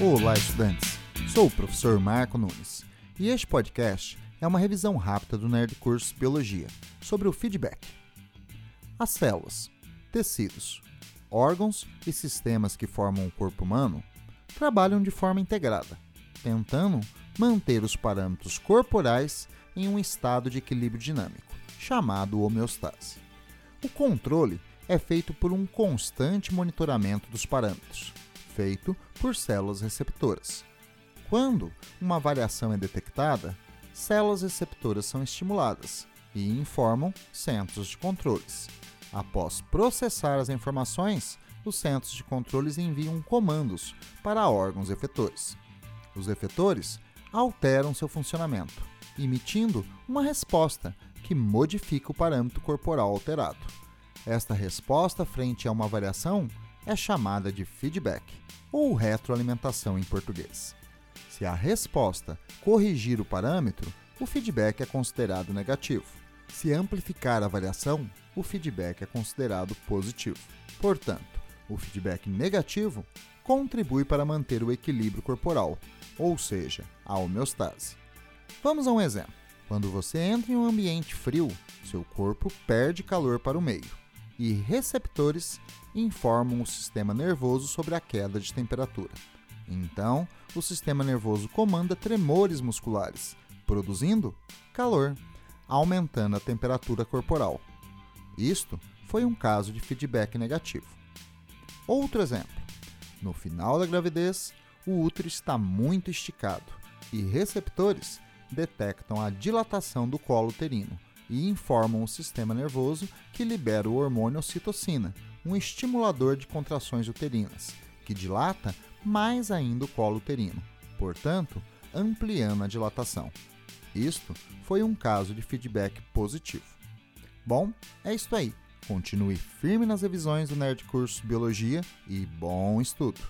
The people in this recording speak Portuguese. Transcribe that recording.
Olá, estudantes! Sou o professor Marco Nunes e este podcast é uma revisão rápida do Nerd Curso Biologia sobre o feedback. As células, tecidos, órgãos e sistemas que formam o corpo humano trabalham de forma integrada, tentando manter os parâmetros corporais em um estado de equilíbrio dinâmico, chamado homeostase. O controle é feito por um constante monitoramento dos parâmetros, feito por células receptoras. Quando uma variação é detectada, células receptoras são estimuladas e informam centros de controles. Após processar as informações, os centros de controles enviam comandos para órgãos efetores. Os efetores alteram seu funcionamento, emitindo uma resposta que modifica o parâmetro corporal alterado. Esta resposta frente a uma variação é chamada de feedback, ou retroalimentação em português. Se a resposta corrigir o parâmetro, o feedback é considerado negativo. Se amplificar a variação, o feedback é considerado positivo. Portanto, o feedback negativo contribui para manter o equilíbrio corporal, ou seja, a homeostase. Vamos a um exemplo. Quando você entra em um ambiente frio, seu corpo perde calor para o meio e receptores informam o sistema nervoso sobre a queda de temperatura. Então, o sistema nervoso comanda tremores musculares, produzindo calor, aumentando a temperatura corporal. Isto foi um caso de feedback negativo. Outro exemplo: no final da gravidez, o útero está muito esticado e receptores detectam a dilatação do colo uterino, e informam o sistema nervoso que libera o hormônio ocitocina, um estimulador de contrações uterinas, que dilata mais ainda o colo uterino, portanto, ampliando a dilatação. Isto foi um caso de feedback positivo. Bom, é isso aí. Continue firme nas revisões do Nerd Curso Biologia e bom estudo!